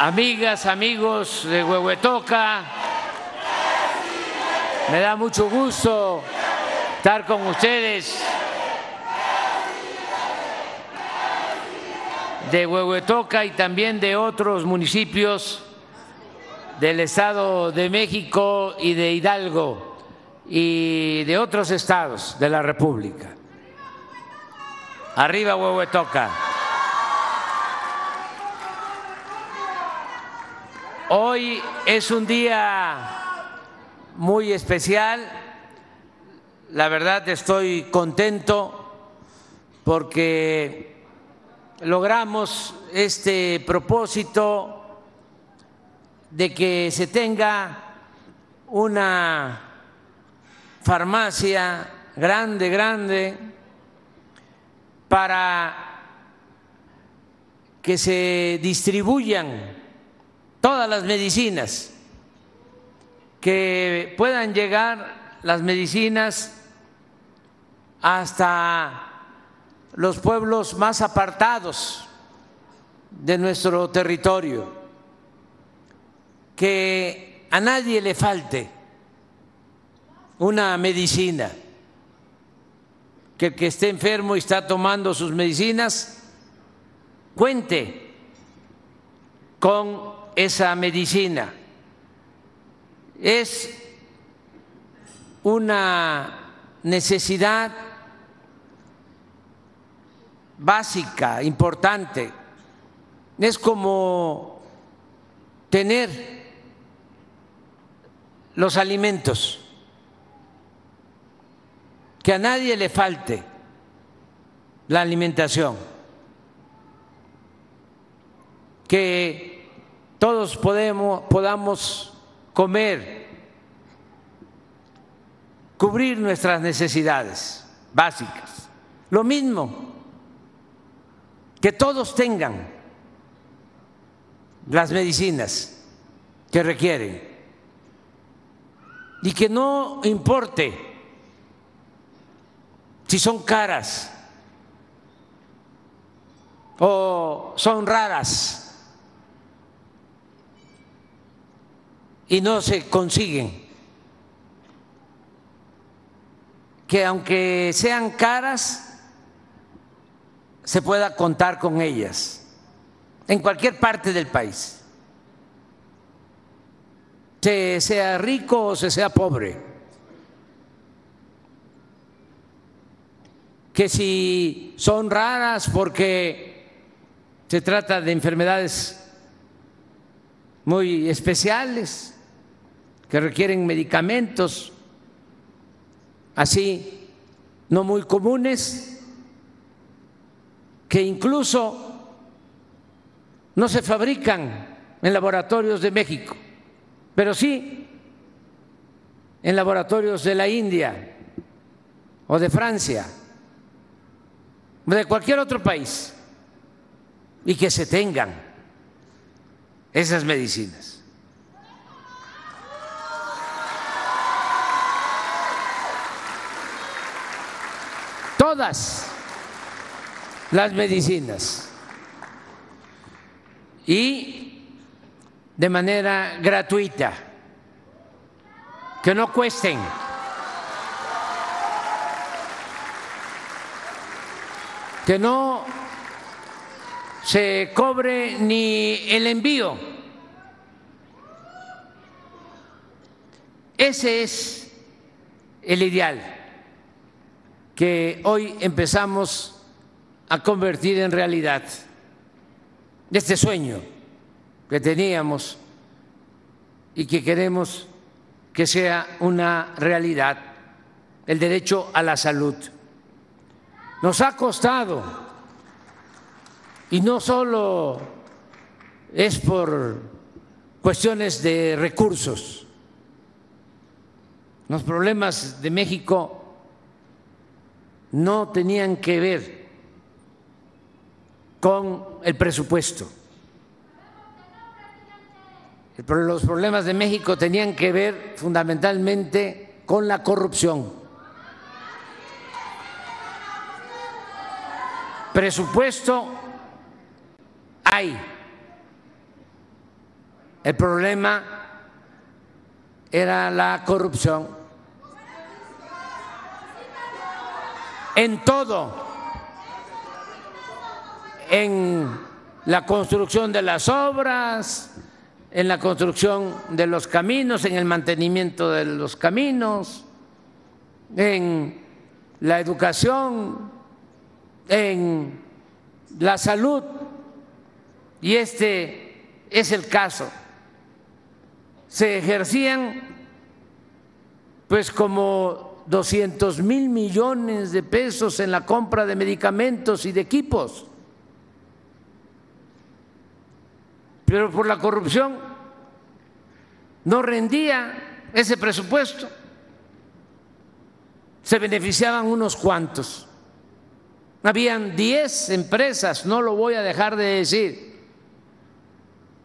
amigas, amigos de Huehuetoca. Me da mucho gusto estar con ustedes de Huehuetoca y también de otros municipios del Estado de México y de Hidalgo y de otros estados de la República. Arriba Huehuetoca. Hoy es un día muy especial. La verdad estoy contento porque logramos este propósito de que se tenga una farmacia grande, grande, para que se distribuyan todas las medicinas, que puedan llegar las medicinas hasta los pueblos más apartados de nuestro territorio, que a nadie le falte una medicina, que el que esté enfermo y está tomando sus medicinas cuente con esa medicina. Es una necesidad básica, importante. Es como tener los alimentos, que a nadie le falte la alimentación, que todos podemos, podamos comer, cubrir nuestras necesidades básicas. Lo mismo, que todos tengan las medicinas que requieren y que no importe si son caras o son raras y no se consiguen. Que aunque sean caras, se pueda contar con ellas en cualquier parte del país, se sea rico o se sea pobre. Que si son raras porque se trata de enfermedades muy especiales, que requieren medicamentos así no muy comunes, que incluso no se fabrican en laboratorios de México, pero sí en laboratorios de la India o de Francia o de cualquier otro país y que se tengan esas medicinas. Todas las medicinas y de manera gratuita, que no cuesten. que no se cobre ni el envío. Ese es el ideal que hoy empezamos a convertir en realidad. Este sueño que teníamos y que queremos que sea una realidad, el derecho a la salud. Nos ha costado, y no solo es por cuestiones de recursos, los problemas de México no tenían que ver con el presupuesto. Los problemas de México tenían que ver fundamentalmente con la corrupción. Presupuesto hay, El problema era la corrupción. En todo, en la construcción de las obras, en la construcción de los caminos, en el mantenimiento de los caminos, en la educación, en la salud. Y este es el caso. Se ejercían pues como 200 mil millones de pesos en la compra de medicamentos y de equipos. Pero por la corrupción no rendía ese presupuesto. Se beneficiaban unos cuantos. Habían 10 empresas, no lo voy a dejar de decir,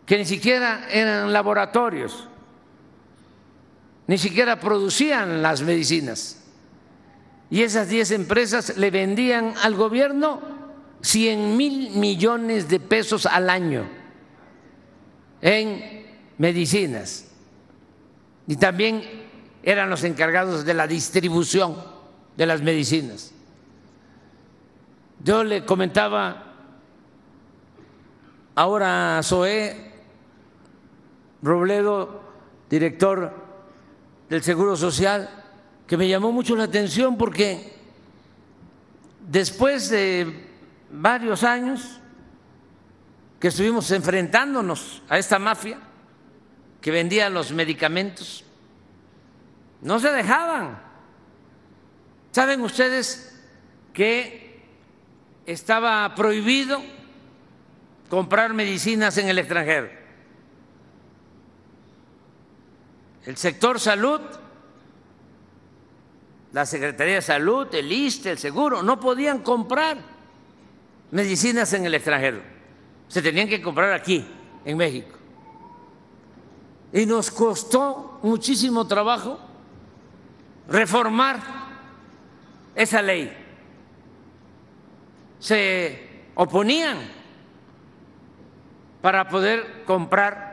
que ni siquiera eran laboratorios, ni siquiera producían las medicinas. Y esas 10 empresas le vendían al gobierno 100 mil millones de pesos al año en medicinas. Y también eran los encargados de la distribución de las medicinas. Yo le comentaba ahora a Zoé Robledo, director del Seguro Social, que me llamó mucho la atención porque después de varios años que estuvimos enfrentándonos a esta mafia que vendía los medicamentos, no se dejaban. ¿Saben ustedes que estaba prohibido comprar medicinas en el extranjero. El sector salud, la Secretaría de Salud, el ISTE, el Seguro, no podían comprar medicinas en el extranjero. Se tenían que comprar aquí, en México. Y nos costó muchísimo trabajo reformar esa ley se oponían para poder comprar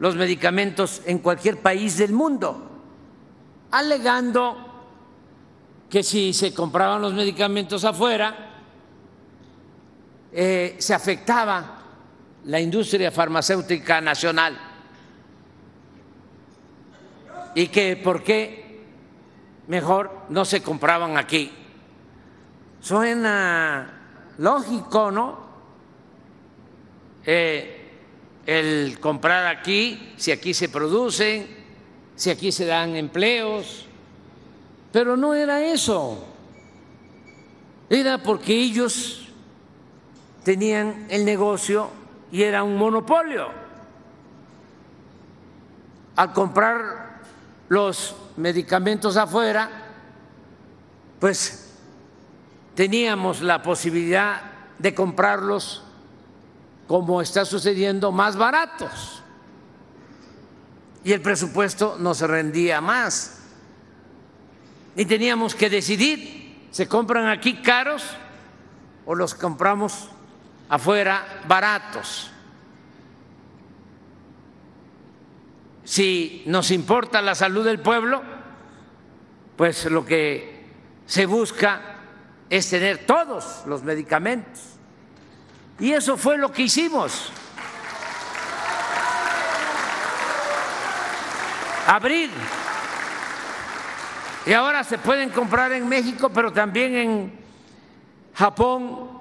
los medicamentos en cualquier país del mundo, alegando que si se compraban los medicamentos afuera, eh, se afectaba la industria farmacéutica nacional y que por qué mejor no se compraban aquí. Suena lógico, ¿no? Eh, el comprar aquí, si aquí se producen, si aquí se dan empleos, pero no era eso, era porque ellos tenían el negocio y era un monopolio. Al comprar los medicamentos afuera, pues teníamos la posibilidad de comprarlos, como está sucediendo, más baratos. Y el presupuesto no se rendía más. Y teníamos que decidir, ¿se compran aquí caros o los compramos afuera baratos? Si nos importa la salud del pueblo, pues lo que se busca es tener todos los medicamentos. Y eso fue lo que hicimos. Abrir. Y ahora se pueden comprar en México, pero también en Japón,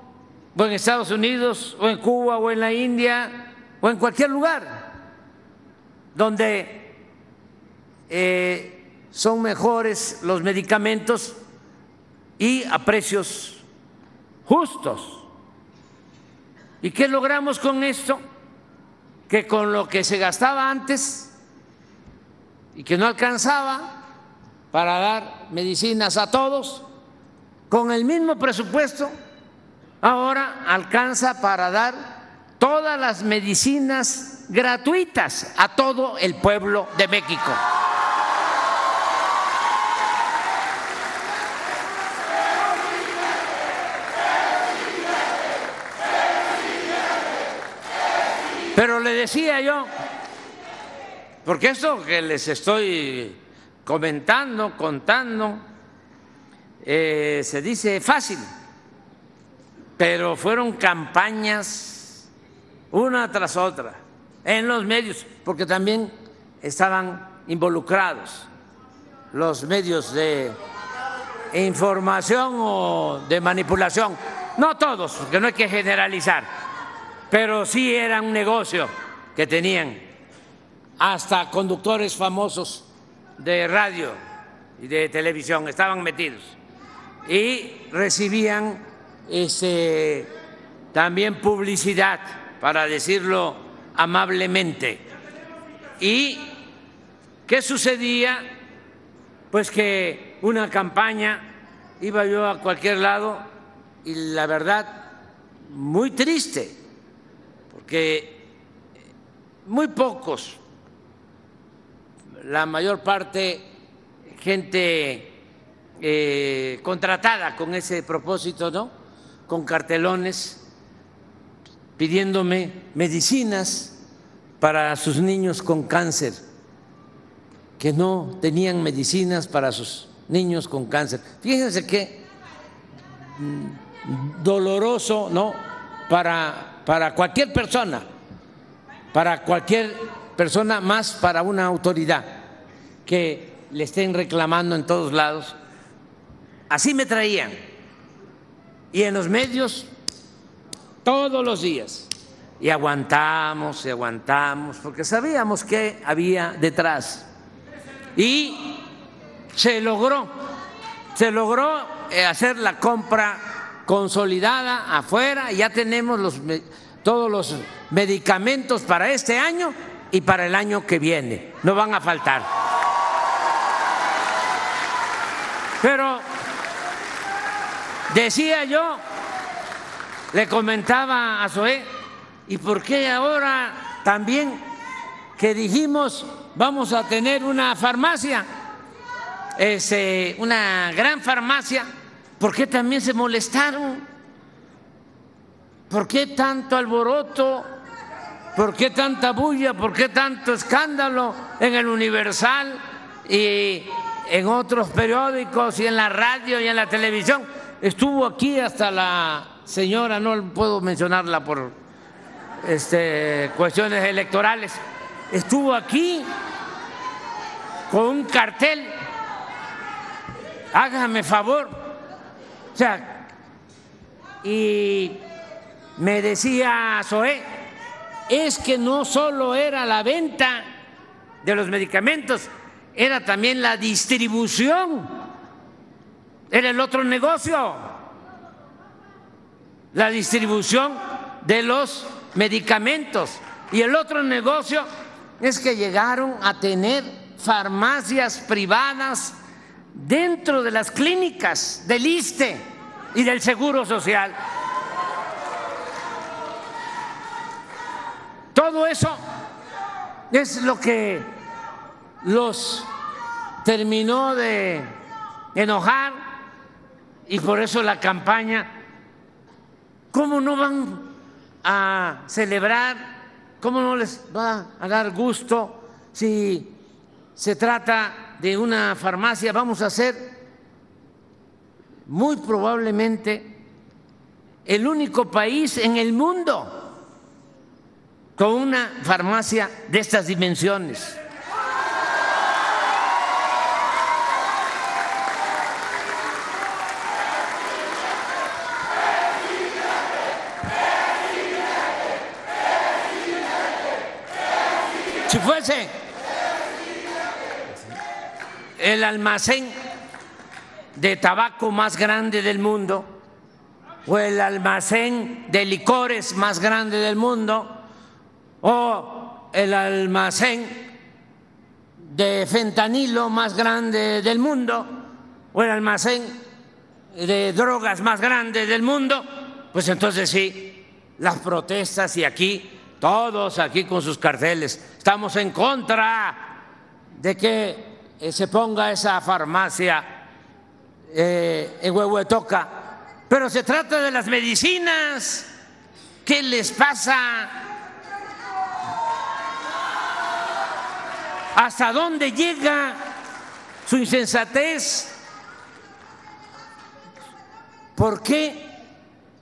o en Estados Unidos, o en Cuba, o en la India, o en cualquier lugar donde eh, son mejores los medicamentos y a precios justos. ¿Y qué logramos con esto? Que con lo que se gastaba antes y que no alcanzaba para dar medicinas a todos, con el mismo presupuesto, ahora alcanza para dar todas las medicinas gratuitas a todo el pueblo de México. Pero le decía yo porque esto que les estoy comentando, contando, eh, se dice fácil, pero fueron campañas una tras otra en los medios, porque también estaban involucrados los medios de información o de manipulación. No todos, porque no hay que generalizar, pero sí era un negocio que tenían hasta conductores famosos de radio y de televisión estaban metidos y recibían ese, también publicidad, para decirlo amablemente. ¿Y qué sucedía? Pues que una campaña, iba yo a cualquier lado y la verdad, muy triste, porque muy pocos, la mayor parte gente eh, contratada con ese propósito, ¿no? Con cartelones pidiéndome medicinas para sus niños con cáncer, que no tenían medicinas para sus niños con cáncer. Fíjense qué doloroso, ¿no? Para, para cualquier persona, para cualquier persona, más para una autoridad que le estén reclamando en todos lados. Así me traían. Y en los medios, todos los días. Y aguantamos y aguantamos, porque sabíamos que había detrás. Y se logró, se logró eh, hacer la compra consolidada afuera, ya tenemos todos los medicamentos para este año y para el año que viene, no van a faltar. Pero decía yo, le comentaba a Zoé, ¿y por qué ahora también que dijimos vamos a tener una farmacia? es eh, una gran farmacia, ¿por qué también se molestaron? ¿Por qué tanto alboroto? ¿Por qué tanta bulla? ¿Por qué tanto escándalo en el Universal y en otros periódicos y en la radio y en la televisión? Estuvo aquí hasta la señora, no puedo mencionarla por este, cuestiones electorales, estuvo aquí con un cartel hágame favor. Sea, y me decía Zoé, es que no solo era la venta de los medicamentos, era también la distribución, era el otro negocio, la distribución de los medicamentos. Y el otro negocio es que llegaron a tener farmacias privadas dentro de las clínicas del ISTE y del Seguro Social. Todo eso es lo que los terminó de enojar y por eso la campaña, ¿cómo no van a celebrar? ¿Cómo no les va a dar gusto si se trata de una farmacia, vamos a ser muy probablemente el único país en el mundo con una farmacia de estas dimensiones. Si fuese el almacén de tabaco más grande del mundo o el almacén de licores más grande del mundo o el almacén de fentanilo más grande del mundo o el almacén de drogas más grande del mundo, pues entonces sí, las protestas y aquí, todos aquí con sus carteles, estamos en contra de que eh, se ponga esa farmacia eh, en Huehuetoca, pero se trata de las medicinas. ¿Qué les pasa? ¿Hasta dónde llega su insensatez? ¿Por qué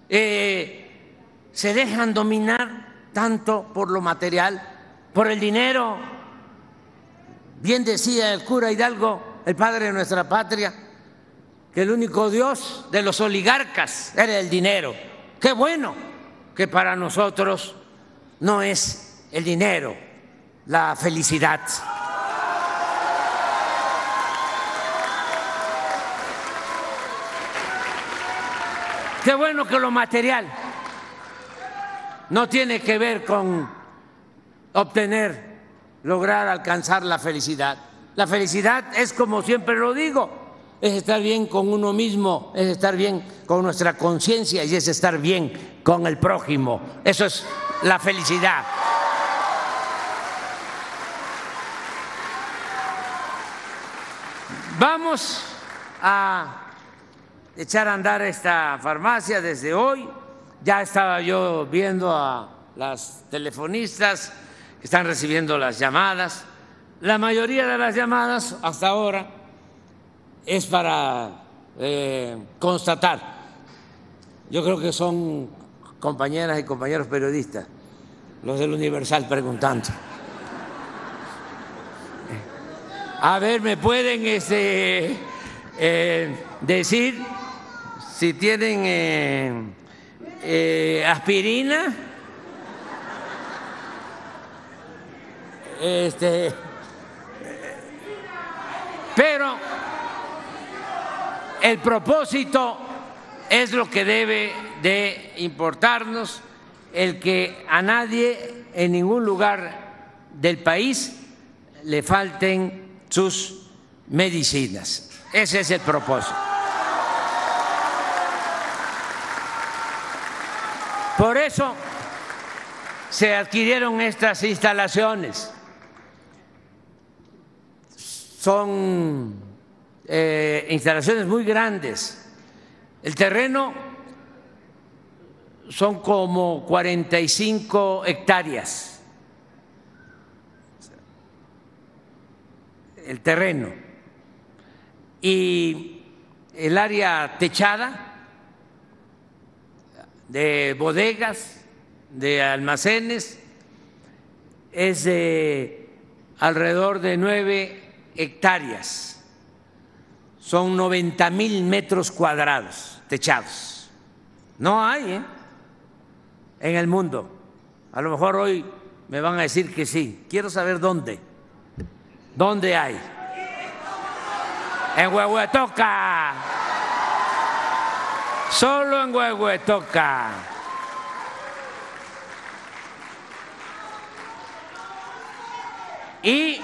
eh, se dejan dominar tanto por lo material, por el dinero? Bien decía el cura Hidalgo, el padre de nuestra patria, que el único Dios de los oligarcas era el dinero. Qué bueno que para nosotros no es el dinero la felicidad. Qué bueno que lo material no tiene que ver con obtener, lograr alcanzar la felicidad. La felicidad es como siempre lo digo, es estar bien con uno mismo, es estar bien con nuestra conciencia y es estar bien con el prójimo. Eso es la felicidad. Vamos a echar a andar esta farmacia desde hoy. Ya estaba yo viendo a las telefonistas que están recibiendo las llamadas. La mayoría de las llamadas hasta ahora es para eh, constatar. Yo creo que son compañeras y compañeros periodistas, los del Universal preguntando. A ver, ¿me pueden este, eh, decir si tienen eh, aspirina, este, pero el propósito es lo que debe de importarnos, el que a nadie en ningún lugar del país le falten sus medicinas. Ese es el propósito. Por eso se adquirieron estas instalaciones. Son eh, instalaciones muy grandes. El terreno son como 45 hectáreas. El terreno. Y el área techada de bodegas, de almacenes, es de alrededor de nueve hectáreas. Son 90 mil metros cuadrados techados. No hay ¿eh? en el mundo. A lo mejor hoy me van a decir que sí. Quiero saber dónde. ¿Dónde hay? En Huehuetoca. Solo en Huehuetoca. Y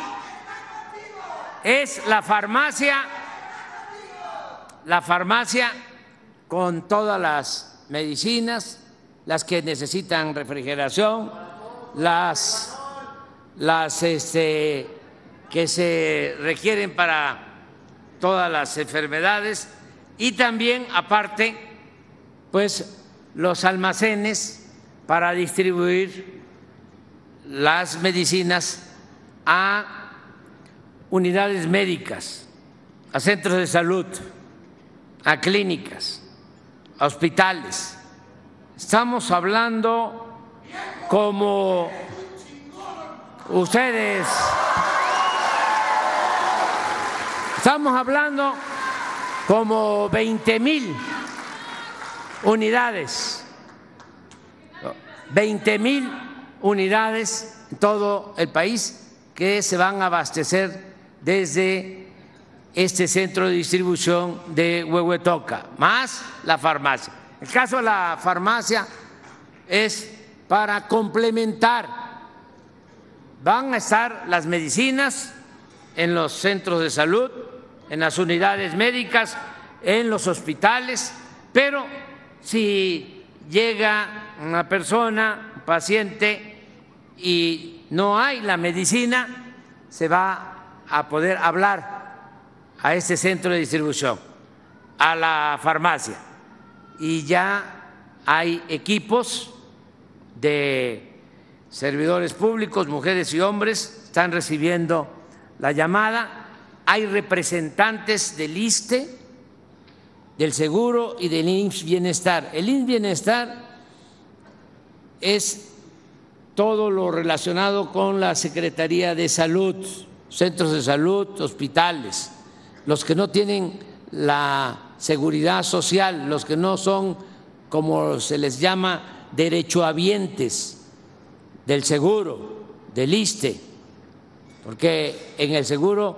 es la farmacia, la farmacia con todas las medicinas, las que necesitan refrigeración, las, este, que se requieren para todas las enfermedades y también aparte pues los almacenes para distribuir las medicinas a unidades médicas, a centros de salud, a clínicas, a hospitales. Estamos hablando como ustedes, estamos hablando como 20 mil unidades, 20 mil unidades en todo el país que se van a abastecer desde este centro de distribución de Huehuetoca, más la farmacia. El caso de la farmacia es para complementar. Van a estar las medicinas en los centros de salud, en las unidades médicas, en los hospitales, pero si llega una persona, un paciente, y no hay la medicina, se va a poder hablar a este centro de distribución, a la farmacia. Y ya hay equipos de servidores públicos, mujeres y hombres, están recibiendo la llamada, hay representantes del ISTE, del Seguro y del IMSS Bienestar. El IMSS Bienestar es todo lo relacionado con la Secretaría de Salud, centros de salud, hospitales, los que no tienen la seguridad social, los que no son, como se les llama, derechohabientes del seguro, del ISTE, porque en el seguro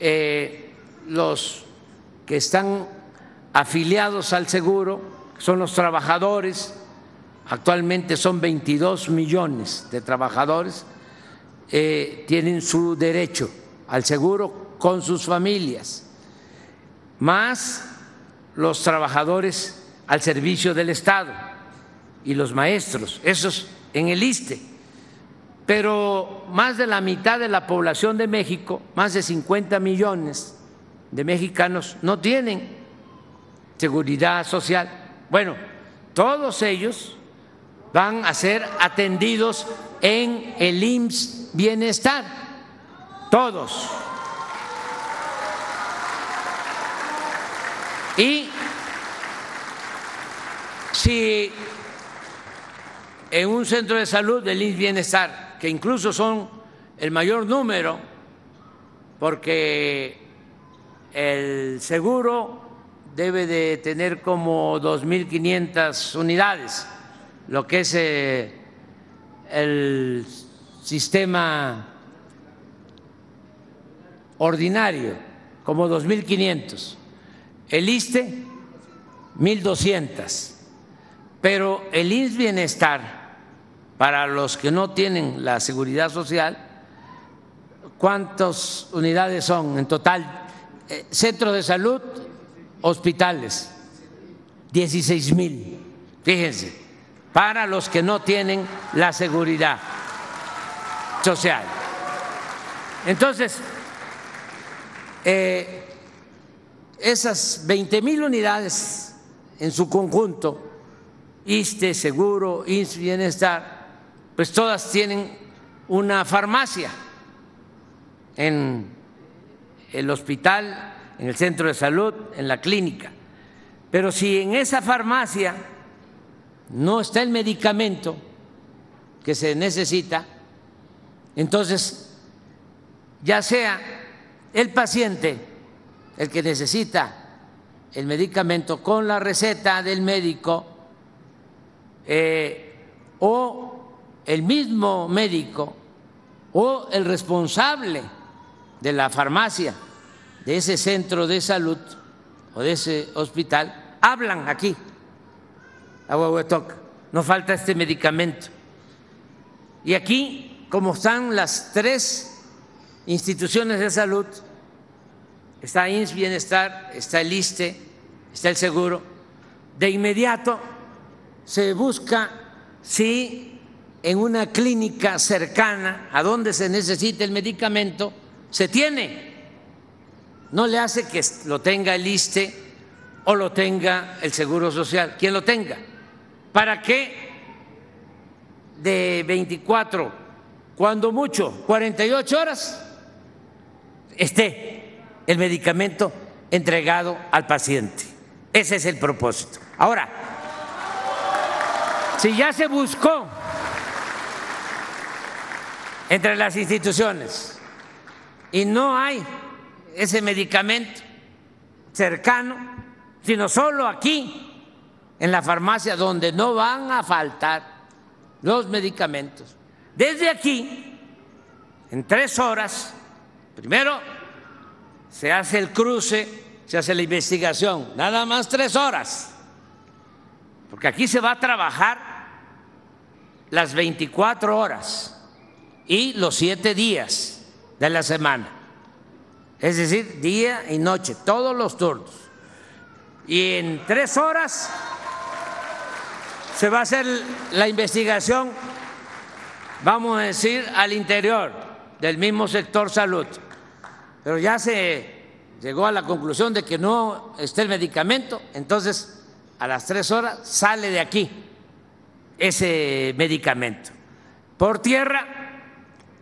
eh, los que están afiliados al seguro son los trabajadores, actualmente son 22 millones de trabajadores, eh, tienen su derecho al seguro con sus familias, más los trabajadores al servicio del Estado y los maestros, esos en el ISTE. Pero más de la mitad de la población de México, más de 50 millones de mexicanos, no tienen seguridad social. Bueno, todos ellos van a ser atendidos en el IMSS Bienestar, todos. Y si en un centro de salud del Bienestar, que incluso son el mayor número, porque el seguro debe de tener como 2.500 unidades, lo que es eh, el sistema ordinario, como 2.500 el ISTE 1.200, pero el INS Bienestar, para los que no tienen la seguridad social, ¿cuántas unidades son en total? Eh, centros de salud, hospitales, 16 mil, fíjense, para los que no tienen la seguridad social. Entonces, eh, esas 20 mil unidades en su conjunto, ISTE, Seguro, INS, Bienestar, pues todas tienen una farmacia en el hospital, en el centro de salud, en la clínica. Pero si en esa farmacia no está el medicamento que se necesita, entonces ya sea el paciente el que necesita el medicamento con la receta del médico eh, o el mismo médico o el responsable de la farmacia de ese centro de salud o de ese hospital hablan aquí a Huehuetoc, no falta este medicamento. Y aquí, como están las tres instituciones de salud, está INS Bienestar, está el ISTE, está el seguro, de inmediato se busca si en una clínica cercana a donde se necesita el medicamento se tiene. No le hace que lo tenga el ISTE o lo tenga el Seguro Social, quien lo tenga, para que de 24, cuando mucho, 48 horas, esté el medicamento entregado al paciente. Ese es el propósito. Ahora, si ya se buscó entre las instituciones y no hay ese medicamento cercano, sino solo aquí, en la farmacia, donde no van a faltar los medicamentos. Desde aquí, en tres horas, primero se hace el cruce, se hace la investigación, nada más tres horas, porque aquí se va a trabajar las 24 horas y los siete días de la semana, es decir, día y noche, todos los turnos. Y en tres horas se va a hacer la investigación, vamos a decir, al interior del mismo sector salud pero ya se llegó a la conclusión de que no está el medicamento, entonces a las tres horas sale de aquí ese medicamento, por tierra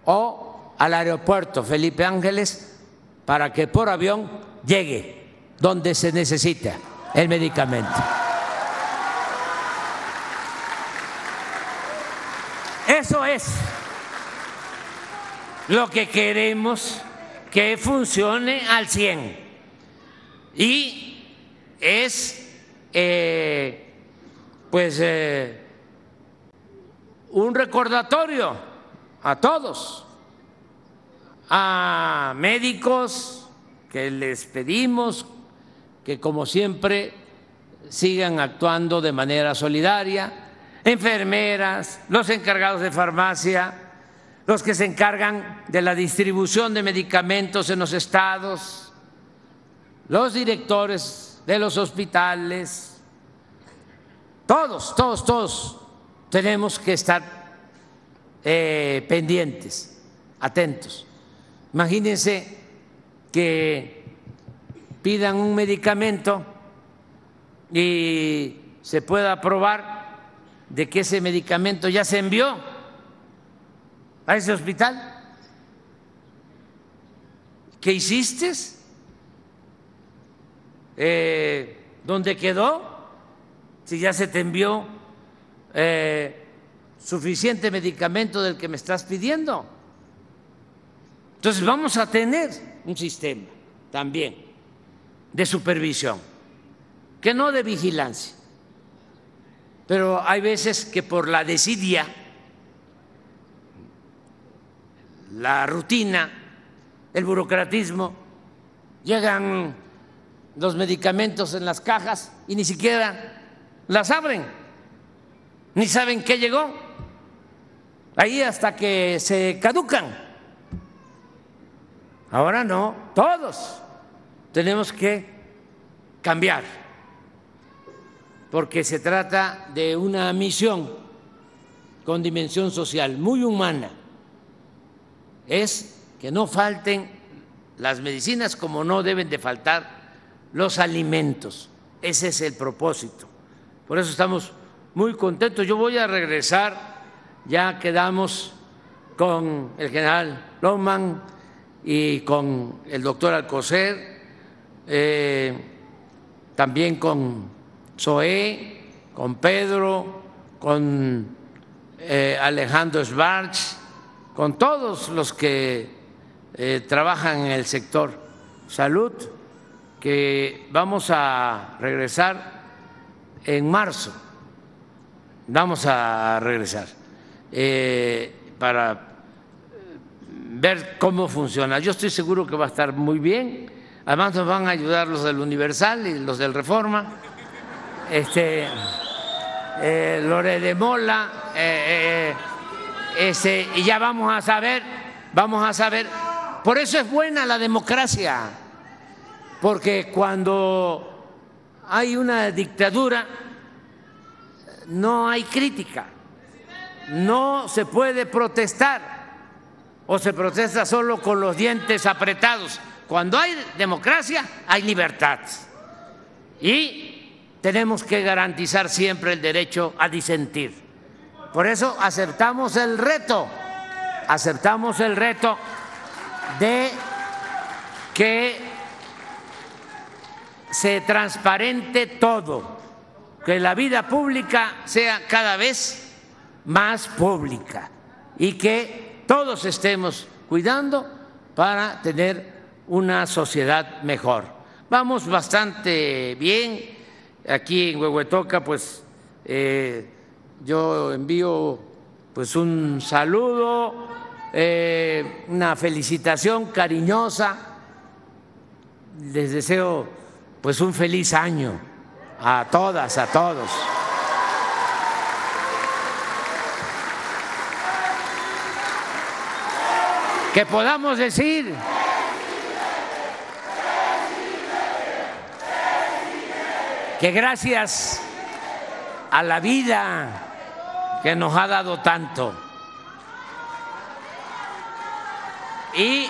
o al aeropuerto Felipe Ángeles para que por avión llegue donde se necesita el medicamento. Eso es lo que queremos que funcione al 100. Y es, eh, pues, eh, un recordatorio a todos, a médicos que les pedimos que, como siempre, sigan actuando de manera solidaria, enfermeras, los encargados de farmacia, los que se encargan de la distribución de medicamentos en los estados, los directores de los hospitales, todos, todos, todos tenemos que estar eh, pendientes, atentos. Imagínense que pidan un medicamento y se pueda probar de que ese medicamento ya se envió a ese hospital? ¿Qué hiciste? Eh, ¿Dónde quedó? Si ya se te envió eh, suficiente medicamento del que me estás pidiendo. Entonces vamos a tener un sistema también de supervisión, que no de vigilancia. Pero hay veces que por la desidia la rutina, el burocratismo, llegan los medicamentos en las cajas y ni siquiera las abren, ni saben qué llegó, ahí hasta que se caducan. Ahora no, todos tenemos que cambiar, porque se trata de una misión con dimensión social muy humana es que no falten las medicinas como no deben de faltar los alimentos. Ese es el propósito. Por eso estamos muy contentos. Yo voy a regresar, ya quedamos con el general Lohman y con el doctor Alcocer, eh, también con Zoé, con Pedro, con eh, Alejandro Schwartz con todos los que eh, trabajan en el sector salud, que vamos a regresar en marzo, vamos a regresar eh, para ver cómo funciona. Yo estoy seguro que va a estar muy bien. Además nos van a ayudar los del Universal y los del Reforma. Este, eh, Lore de Mola, eh, y ya vamos a saber, vamos a saber. Por eso es buena la democracia, porque cuando hay una dictadura no hay crítica, no se puede protestar o se protesta solo con los dientes apretados. Cuando hay democracia hay libertad y tenemos que garantizar siempre el derecho a disentir. Por eso aceptamos el reto, aceptamos el reto de que se transparente todo, que la vida pública sea cada vez más pública y que todos estemos cuidando para tener una sociedad mejor. Vamos bastante bien. Aquí en Huehuetoca, pues eh, yo envío pues un saludo, eh, una felicitación cariñosa. Les deseo pues un feliz año a todas, a todos. Que podamos decir que gracias a la vida que nos ha dado tanto. Y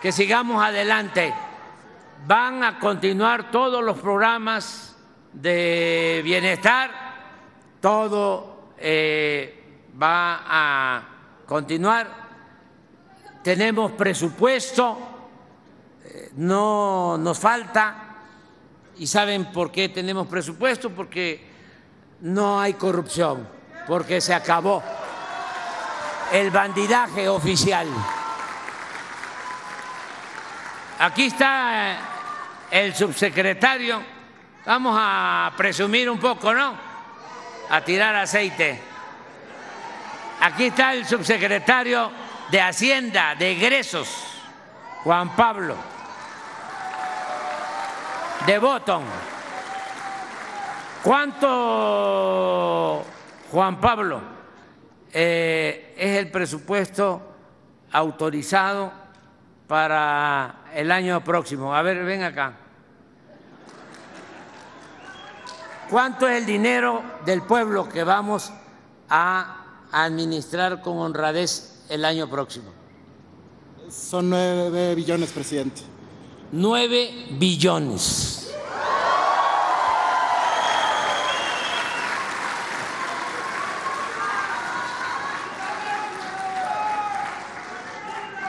que sigamos adelante. Van a continuar todos los programas de bienestar, todo eh, va a continuar tenemos presupuesto, eh, no nos falta. ¿Y saben por qué tenemos presupuesto? Porque no hay corrupción, porque se acabó el bandidaje oficial. Aquí está eh, el subsecretario. Vamos a presumir un poco, ¿no? A tirar aceite. Aquí está el subsecretario de Hacienda, de egresos, Juan Pablo, de Botón. ¿Cuánto, Juan Pablo, eh, es el presupuesto autorizado para el año próximo? A ver, ven acá. ¿Cuánto es el dinero del pueblo que vamos a administrar con honradez el año próximo? Son nueve billones, presidente. Nueve billones.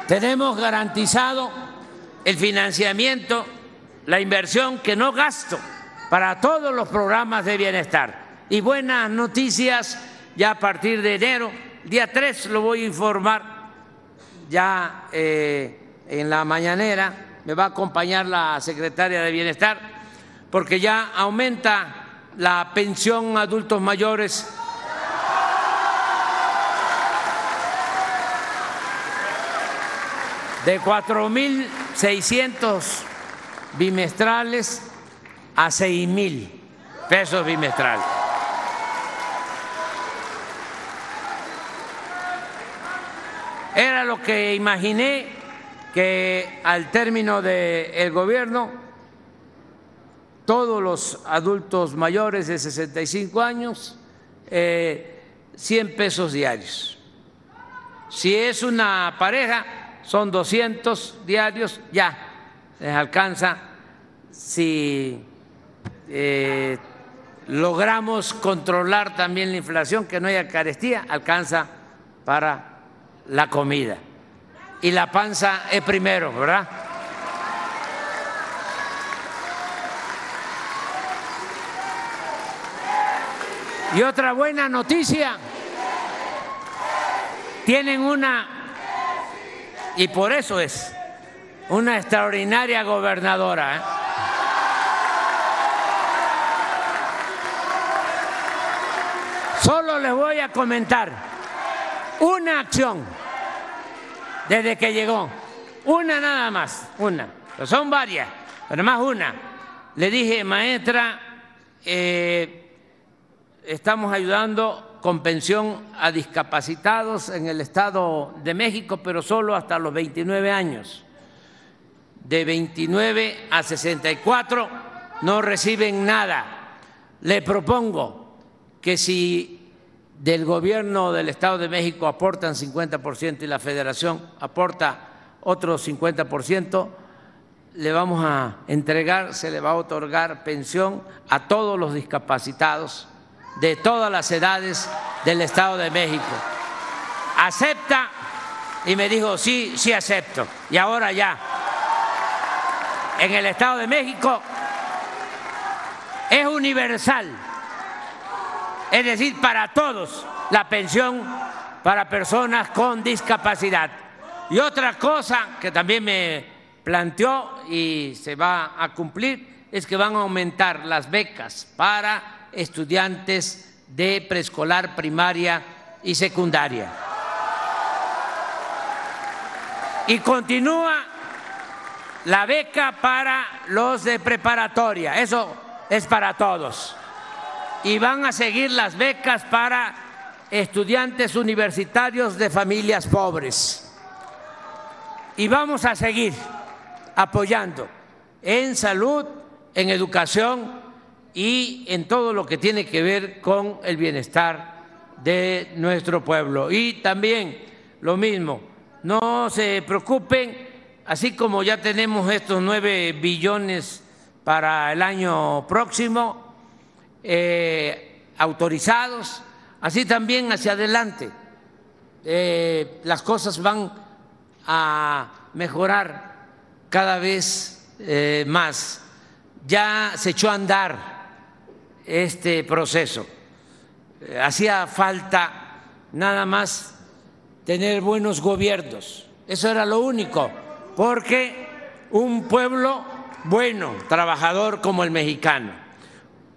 Tenemos garantizado el financiamiento, la inversión que no gasto para todos los programas de bienestar. Y buenas noticias ya a partir de enero día 3 lo voy a informar ya eh, en la mañanera, me va a acompañar la secretaria de Bienestar, porque ya aumenta la pensión a adultos mayores. De 4.600 bimestrales a 6.000 pesos bimestrales. Era lo que imaginé que al término del gobierno todos los adultos mayores de 65 años, 100 eh, pesos diarios. Si es una pareja, son 200 diarios, ya les alcanza si eh, logramos controlar también la inflación, que no haya carestía, alcanza para la comida. Y la panza es primero, ¿verdad? Y otra buena noticia, tienen una, y por eso es, una extraordinaria gobernadora. ¿eh? Solo les voy a comentar una acción desde que llegó, una nada más, una, son varias, pero más una. Le dije, maestra, eh, estamos ayudando con pensión a discapacitados en el Estado de México, pero solo hasta los 29 años. De 29 a 64 no reciben nada. Le propongo que si del gobierno del Estado de México aportan 50% y la federación aporta otro 50%, le vamos a entregar, se le va a otorgar pensión a todos los discapacitados de todas las edades del Estado de México. ¿Acepta? Y me dijo, sí, sí acepto. Y ahora ya, en el Estado de México es universal es decir, para todos, la pensión para personas con discapacidad. Y otra cosa que también me planteó y se va a cumplir es que van a aumentar las becas para estudiantes de preescolar, primaria y secundaria. Y continúa la beca para los de preparatoria. Eso es para todos y van a seguir las becas para estudiantes universitarios de familias pobres. Y vamos a seguir apoyando en salud, en educación y en todo lo que tiene que ver con el bienestar de nuestro pueblo. Y también lo mismo, no se preocupen, así como ya tenemos estos nueve billones para el año próximo, eh, autorizados, así también hacia adelante. Eh, las cosas van a mejorar cada vez eh, más. Ya se echó a andar este proceso. Hacía falta nada más tener buenos gobiernos. Eso era lo único, porque un pueblo bueno, trabajador como el mexicano,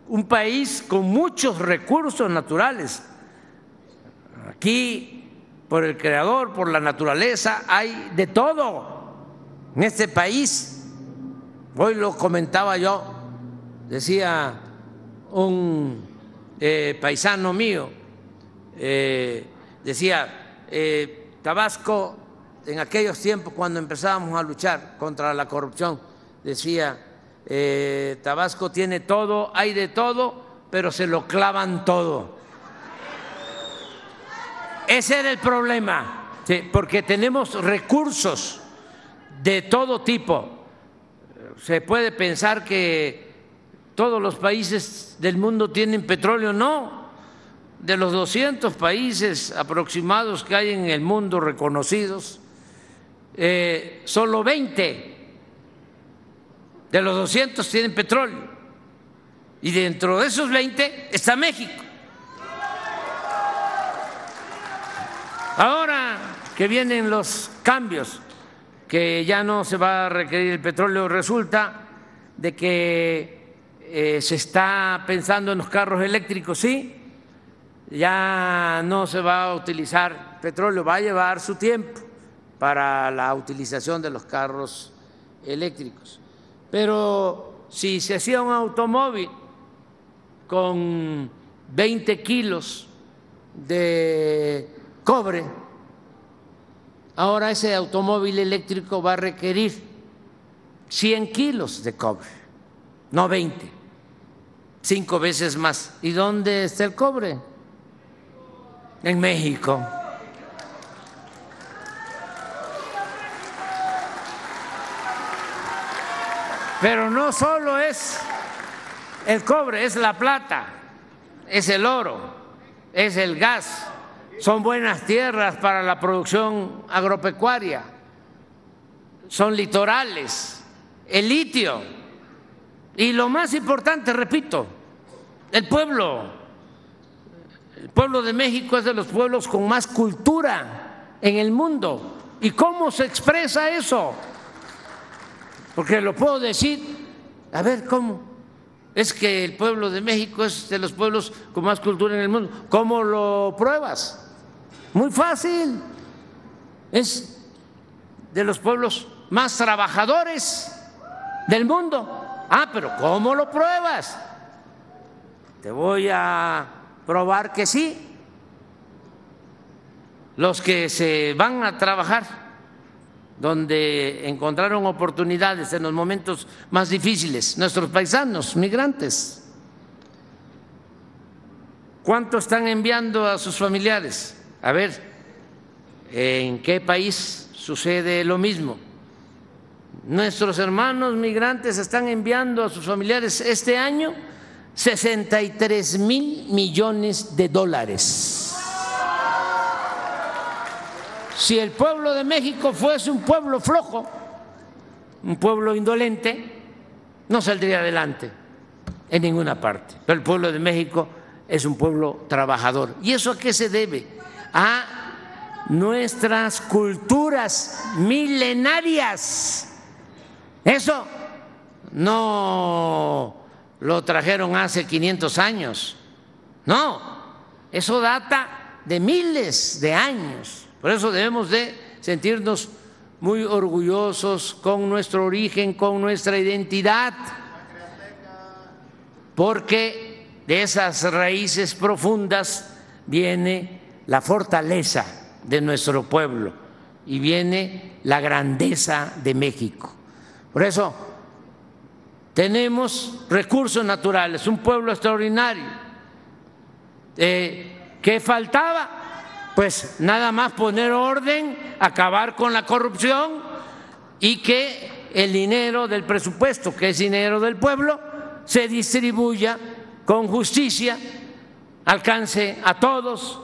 un país con muchos recursos naturales. Aquí, por el creador, por la naturaleza, hay de todo en este país. Hoy lo comentaba yo, decía un eh, paisano mío, eh, decía, eh, Tabasco, en aquellos tiempos cuando empezábamos a luchar contra la corrupción, decía, Tabasco tiene todo, hay de todo, pero se lo clavan todo. Ese era el problema, porque tenemos recursos de todo tipo. Se puede pensar que todos los países del mundo tienen petróleo, no. De los 200 países aproximados que hay en el mundo reconocidos, eh, solo 20 de los 200 tienen petróleo. Y dentro de esos 20 está México. Ahora que vienen los cambios, que ya no se va a requerir el petróleo, resulta de que eh, se está pensando en los carros eléctricos, sí, ya no se va a utilizar petróleo, va a llevar su tiempo para la utilización de los carros eléctricos. Pero si se hacía un automóvil con 20 kilos de cobre, ahora ese automóvil eléctrico va a requerir 100 kilos de cobre, no 20, cinco veces más. ¿Y dónde está el cobre? En México. Pero no solo es el cobre, es la plata, es el oro, es el gas son buenas tierras para la producción agropecuaria, son litorales, el litio y lo más importante, repito, el pueblo. El pueblo de México es de los pueblos con más cultura en el mundo. ¿Y cómo se expresa eso? Porque lo puedo decir, a ver, ¿cómo? Es que el pueblo de México es de los pueblos con más cultura en el mundo. ¿Cómo lo pruebas? Muy fácil. Es de los pueblos más trabajadores del mundo. Ah, pero ¿cómo lo pruebas? Te voy a probar que sí. Los que se van a trabajar, donde encontraron oportunidades en los momentos más difíciles, nuestros paisanos, migrantes. ¿Cuánto están enviando a sus familiares? A ver, ¿en qué país sucede lo mismo? Nuestros hermanos migrantes están enviando a sus familiares este año 63 mil millones de dólares. Si el pueblo de México fuese un pueblo flojo, un pueblo indolente, no saldría adelante en ninguna parte. Pero el pueblo de México es un pueblo trabajador. ¿Y eso a qué se debe? a nuestras culturas milenarias. Eso no lo trajeron hace 500 años, no, eso data de miles de años. Por eso debemos de sentirnos muy orgullosos con nuestro origen, con nuestra identidad, porque de esas raíces profundas viene la fortaleza de nuestro pueblo y viene la grandeza de México. Por eso tenemos recursos naturales, un pueblo extraordinario. Eh, ¿Qué faltaba? Pues nada más poner orden, acabar con la corrupción y que el dinero del presupuesto, que es dinero del pueblo, se distribuya con justicia, alcance a todos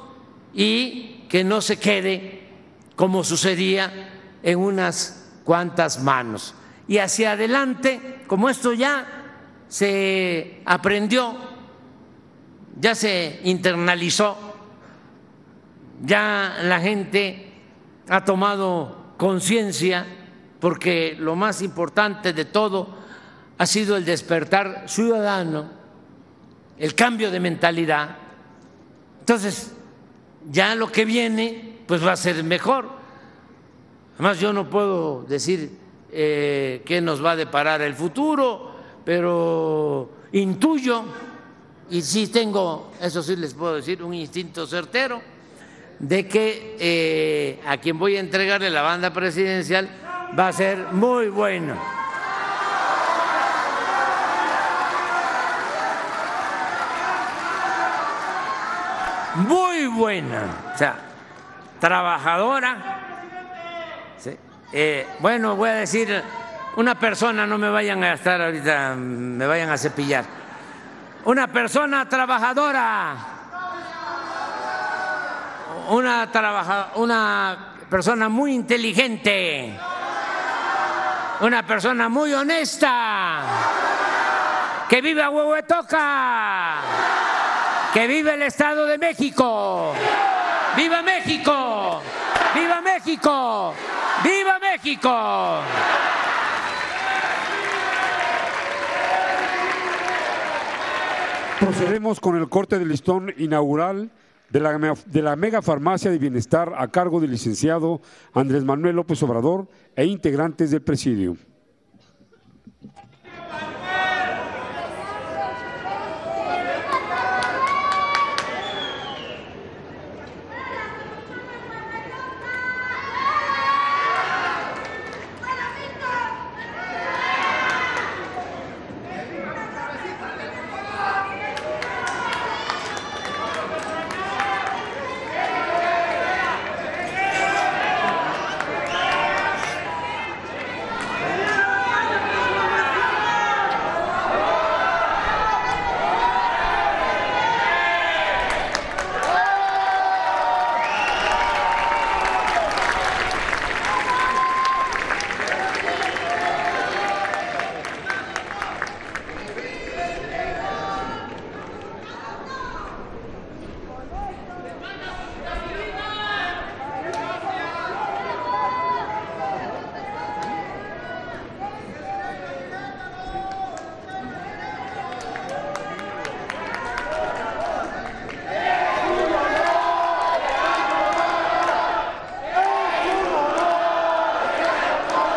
y que no se quede como sucedía en unas cuantas manos. Y hacia adelante, como esto ya se aprendió, ya se internalizó, ya la gente ha tomado conciencia, porque lo más importante de todo ha sido el despertar ciudadano, el cambio de mentalidad. Entonces, ya lo que viene, pues va a ser mejor. Además, yo no puedo decir eh, qué nos va a deparar el futuro, pero intuyo, y sí tengo, eso sí les puedo decir, un instinto certero, de que eh, a quien voy a entregarle la banda presidencial va a ser muy bueno. Muy buena, o sea, trabajadora. Eh, bueno, voy a decir una persona, no me vayan a estar ahorita, me vayan a cepillar. Una persona trabajadora, una, persona muy inteligente, una persona muy honesta, que vive a Huehuetoca, que vive el Estado de México. ¡Viva México! ¡Viva México! ¡Viva México! Procedemos con el corte del listón inaugural de la, de la mega farmacia de bienestar a cargo del licenciado Andrés Manuel López Obrador e integrantes del presidio.